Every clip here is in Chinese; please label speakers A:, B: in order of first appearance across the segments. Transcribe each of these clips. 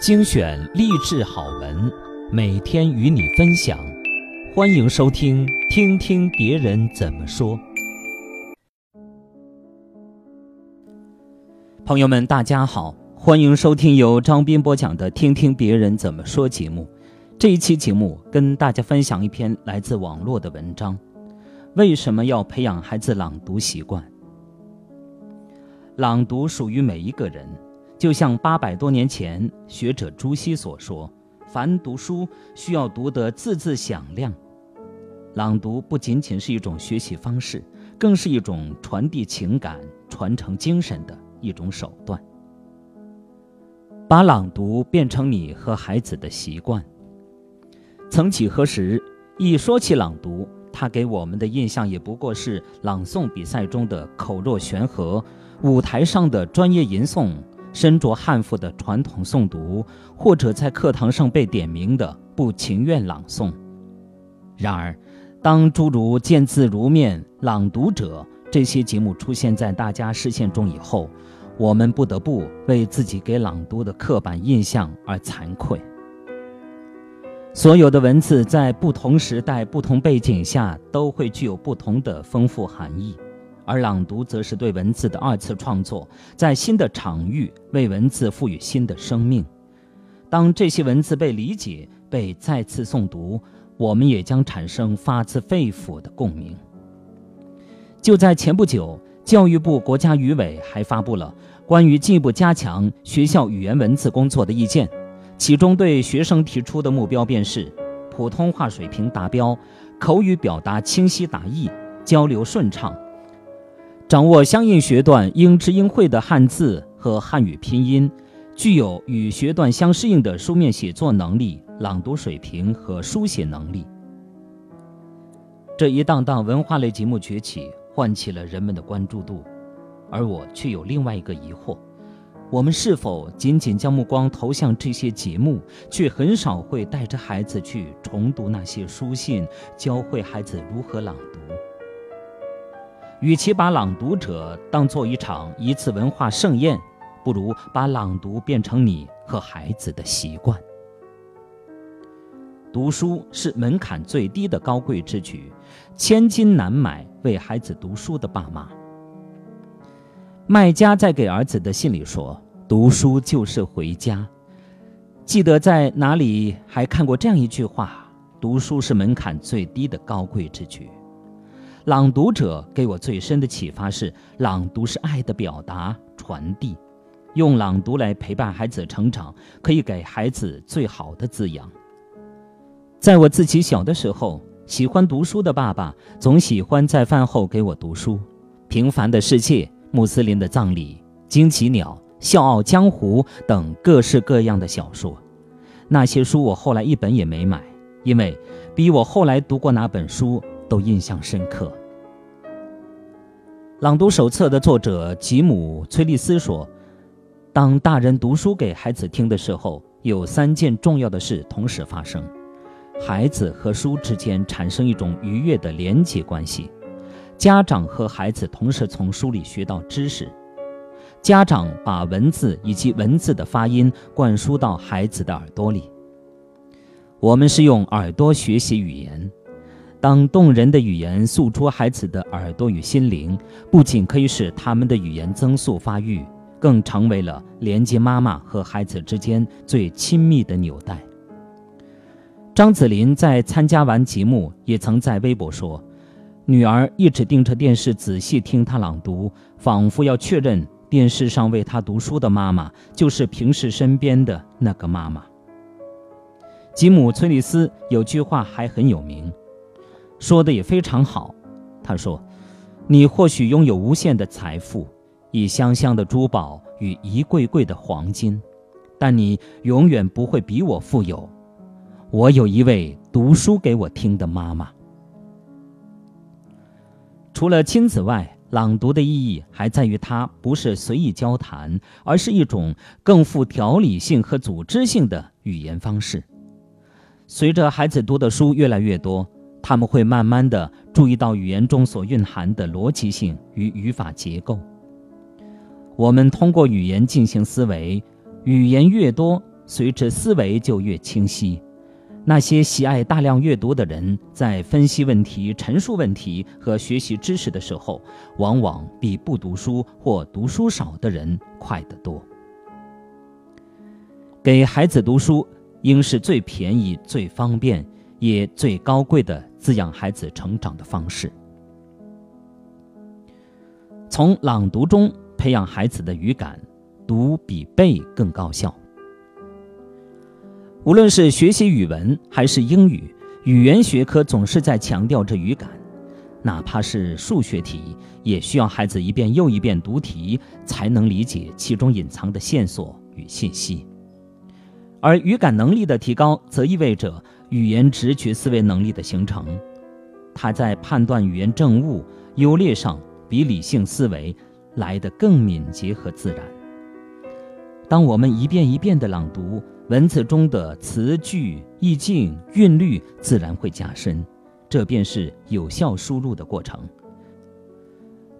A: 精选励志好文，每天与你分享。欢迎收听《听听别人怎么说》。朋友们，大家好，欢迎收听由张斌播讲的《听听别人怎么说》节目。这一期节目跟大家分享一篇来自网络的文章：为什么要培养孩子朗读习惯？朗读属于每一个人。就像八百多年前学者朱熹所说：“凡读书，需要读得字字响亮。”朗读不仅仅是一种学习方式，更是一种传递情感、传承精神的一种手段。把朗读变成你和孩子的习惯。曾几何时，一说起朗读，他给我们的印象也不过是朗诵比赛中的口若悬河，舞台上的专业吟诵。身着汉服的传统诵读，或者在课堂上被点名的不情愿朗诵。然而，当诸如“见字如面”“朗读者”这些节目出现在大家视线中以后，我们不得不为自己给朗读的刻板印象而惭愧。所有的文字在不同时代、不同背景下，都会具有不同的丰富含义。而朗读则是对文字的二次创作，在新的场域为文字赋予新的生命。当这些文字被理解、被再次诵读，我们也将产生发自肺腑的共鸣。就在前不久，教育部国家语委还发布了关于进一步加强学校语言文字工作的意见，其中对学生提出的目标便是：普通话水平达标，口语表达清晰达意，交流顺畅。掌握相应学段应知应会的汉字和汉语拼音，具有与学段相适应的书面写作能力、朗读水平和书写能力。这一档档文化类节目崛起，唤起了人们的关注度，而我却有另外一个疑惑：我们是否仅仅将目光投向这些节目，却很少会带着孩子去重读那些书信，教会孩子如何朗读？与其把朗读者当做一场一次文化盛宴，不如把朗读变成你和孩子的习惯。读书是门槛最低的高贵之举，千金难买为孩子读书的爸妈。卖家在给儿子的信里说：“读书就是回家。”记得在哪里还看过这样一句话：“读书是门槛最低的高贵之举。”朗读者给我最深的启发是：朗读是爱的表达、传递。用朗读来陪伴孩子成长，可以给孩子最好的滋养。在我自己小的时候，喜欢读书的爸爸总喜欢在饭后给我读书，《平凡的世界》《穆斯林的葬礼》《惊奇鸟》《笑傲江湖》等各式各样的小说。那些书我后来一本也没买，因为比我后来读过哪本书。都印象深刻。朗读手册的作者吉姆·崔利斯说：“当大人读书给孩子听的时候，有三件重要的事同时发生：孩子和书之间产生一种愉悦的连接关系；家长和孩子同时从书里学到知识；家长把文字以及文字的发音灌输到孩子的耳朵里。我们是用耳朵学习语言。”当动人的语言诉出孩子的耳朵与心灵，不仅可以使他们的语言增速发育，更成为了连接妈妈和孩子之间最亲密的纽带。张子林在参加完节目，也曾在微博说：“女儿一直盯着电视，仔细听他朗读，仿佛要确认电视上为他读书的妈妈就是平时身边的那个妈妈。”吉姆·崔利斯有句话还很有名。说的也非常好，他说：“你或许拥有无限的财富，一箱箱的珠宝与一柜柜的黄金，但你永远不会比我富有。我有一位读书给我听的妈妈。”除了亲子外，朗读的意义还在于它不是随意交谈，而是一种更富条理性和组织性的语言方式。随着孩子读的书越来越多。他们会慢慢的注意到语言中所蕴含的逻辑性与语法结构。我们通过语言进行思维，语言越多，随之思维就越清晰。那些喜爱大量阅读的人，在分析问题、陈述问题和学习知识的时候，往往比不读书或读书少的人快得多。给孩子读书，应是最便宜、最方便，也最高贵的滋养孩子成长的方式。从朗读中培养孩子的语感，读比背更高效。无论是学习语文还是英语，语言学科总是在强调着语感。哪怕是数学题，也需要孩子一遍又一遍读题，才能理解其中隐藏的线索与信息。而语感能力的提高，则意味着语言直觉思维能力的形成。他在判断语言正误优劣上，比理性思维来得更敏捷和自然。当我们一遍一遍地朗读。文字中的词句意境韵律自然会加深，这便是有效输入的过程。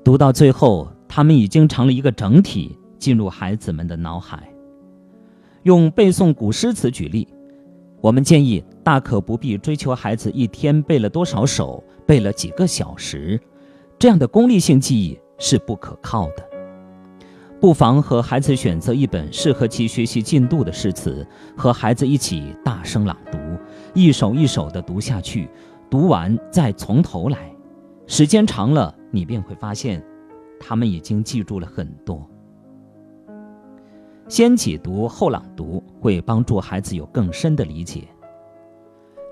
A: 读到最后，他们已经成了一个整体，进入孩子们的脑海。用背诵古诗词举例，我们建议大可不必追求孩子一天背了多少首，背了几个小时，这样的功利性记忆是不可靠的。不妨和孩子选择一本适合其学习进度的诗词，和孩子一起大声朗读，一首一首地读下去，读完再从头来。时间长了，你便会发现，他们已经记住了很多。先解读后朗读，会帮助孩子有更深的理解。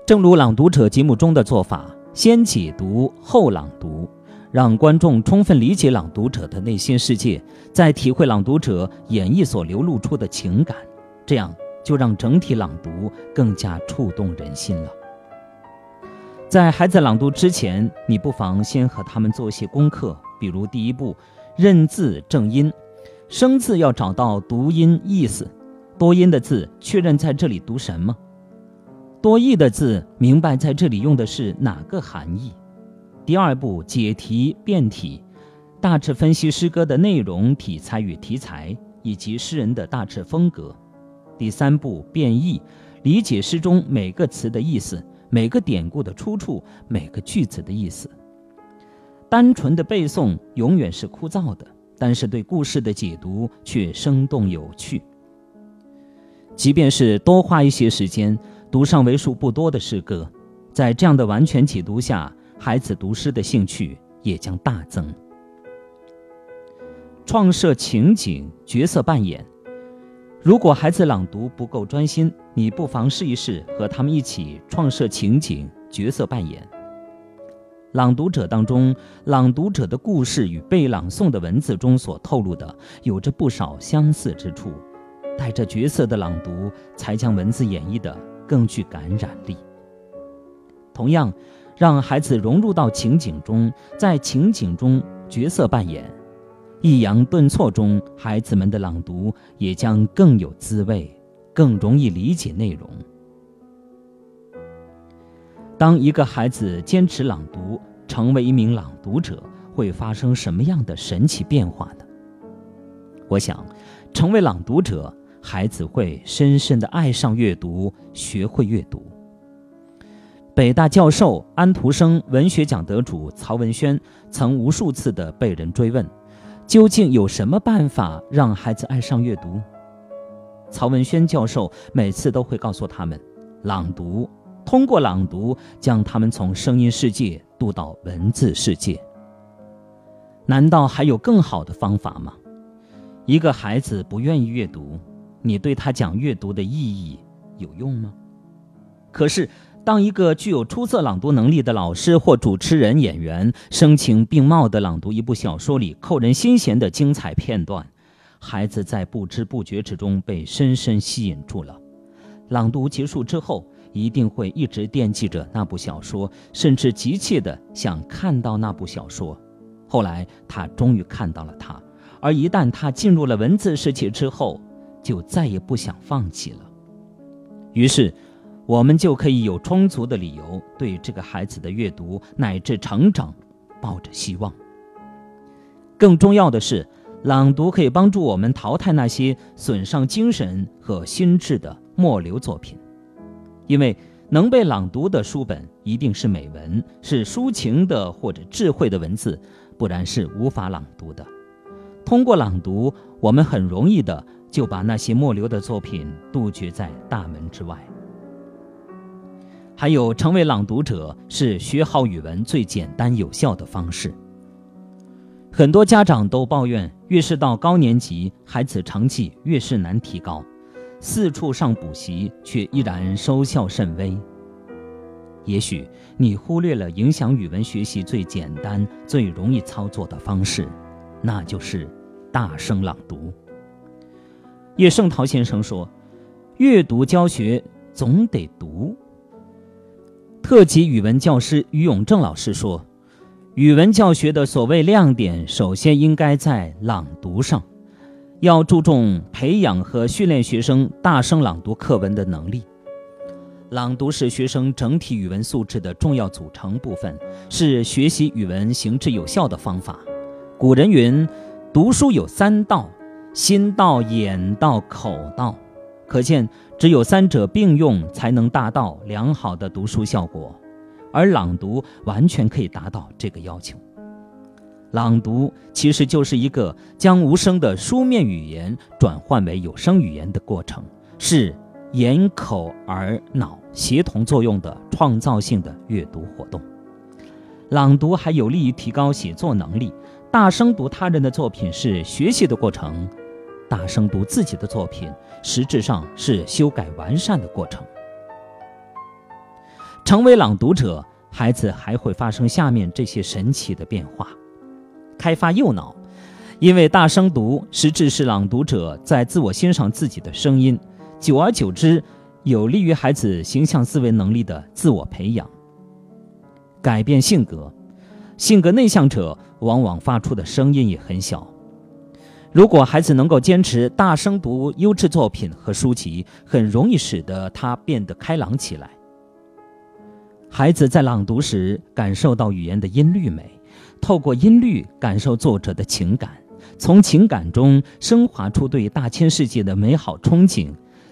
A: 正如《朗读者》节目中的做法，先解读后朗读。让观众充分理解朗读者的内心世界，再体会朗读者演绎所流露出的情感，这样就让整体朗读更加触动人心了。在孩子朗读之前，你不妨先和他们做一些功课，比如第一步，认字正音，生字要找到读音意思，多音的字确认在这里读什么，多义的字明白在这里用的是哪个含义。第二步解题变体，大致分析诗歌的内容、体裁与题材，以及诗人的大致风格。第三步变义，理解诗中每个词的意思、每个典故的出处、每个句子的意思。单纯的背诵永远是枯燥的，但是对故事的解读却生动有趣。即便是多花一些时间读上为数不多的诗歌，在这样的完全解读下。孩子读诗的兴趣也将大增。创设情景、角色扮演。如果孩子朗读不够专心，你不妨试一试和他们一起创设情景、角色扮演。朗读者当中，朗读者的故事与被朗诵的文字中所透露的有着不少相似之处。带着角色的朗读，才将文字演绎的更具感染力。同样。让孩子融入到情景中，在情景中角色扮演，抑扬顿挫中，孩子们的朗读也将更有滋味，更容易理解内容。当一个孩子坚持朗读，成为一名朗读者，会发生什么样的神奇变化呢？我想，成为朗读者，孩子会深深的爱上阅读，学会阅读。北大教授、安徒生文学奖得主曹文轩曾无数次的被人追问：“究竟有什么办法让孩子爱上阅读？”曹文轩教授每次都会告诉他们：“朗读，通过朗读将他们从声音世界渡到文字世界。”难道还有更好的方法吗？一个孩子不愿意阅读，你对他讲阅读的意义有用吗？可是。当一个具有出色朗读能力的老师或主持人、演员声情并茂地朗读一部小说里扣人心弦的精彩片段，孩子在不知不觉之中被深深吸引住了。朗读结束之后，一定会一直惦记着那部小说，甚至急切地想看到那部小说。后来，他终于看到了它，而一旦他进入了文字世界之后，就再也不想放弃了。于是。我们就可以有充足的理由对这个孩子的阅读乃至成长抱着希望。更重要的是，朗读可以帮助我们淘汰那些损伤精神和心智的末流作品，因为能被朗读的书本一定是美文，是抒情的或者智慧的文字，不然是无法朗读的。通过朗读，我们很容易的就把那些末流的作品杜绝在大门之外。还有，成为朗读者是学好语文最简单有效的方式。很多家长都抱怨，越是到高年级，孩子成绩越是难提高，四处上补习却依然收效甚微。也许你忽略了影响语文学习最简单、最容易操作的方式，那就是大声朗读。叶圣陶先生说：“阅读教学总得读。”特级语文教师于永正老师说：“语文教学的所谓亮点，首先应该在朗读上，要注重培养和训练学生大声朗读课文的能力。朗读是学生整体语文素质的重要组成部分，是学习语文行之有效的方法。古人云：‘读书有三到，心到、眼到、口到。’可见。”只有三者并用，才能达到良好的读书效果，而朗读完全可以达到这个要求。朗读其实就是一个将无声的书面语言转换为有声语言的过程，是眼、口、耳、脑协同作用的创造性的阅读活动。朗读还有利于提高写作能力。大声读他人的作品是学习的过程。大声读自己的作品，实质上是修改完善的过程。成为朗读者，孩子还会发生下面这些神奇的变化：开发右脑，因为大声读实质是朗读者在自我欣赏自己的声音，久而久之，有利于孩子形象思维能力的自我培养。改变性格，性格内向者往往发出的声音也很小。如果孩子能够坚持大声读优质作品和书籍，很容易使得他变得开朗起来。孩子在朗读时感受到语言的音律美，透过音律感受作者的情感，从情感中升华出对大千世界的美好憧憬，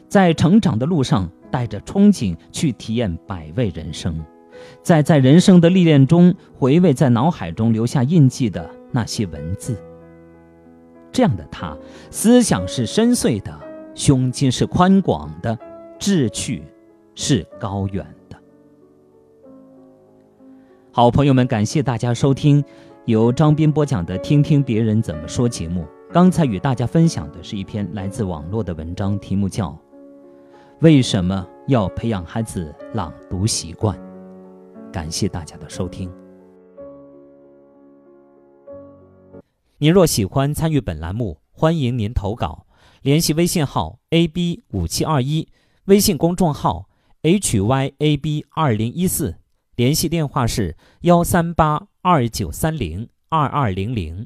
A: 在成长的路上带着憧憬去体验百味人生，在在人生的历练中回味在脑海中留下印记的那些文字。这样的他，思想是深邃的，胸襟是宽广的，志趣是高远。好朋友们，感谢大家收听由张斌播讲的《听听别人怎么说》节目。刚才与大家分享的是一篇来自网络的文章，题目叫《为什么要培养孩子朗读习惯》。感谢大家的收听。您若喜欢参与本栏目，欢迎您投稿，联系微信号 a b 五七二一，微信公众号 h y a b 二零一四，联系电话是幺三八二九三零二二零零。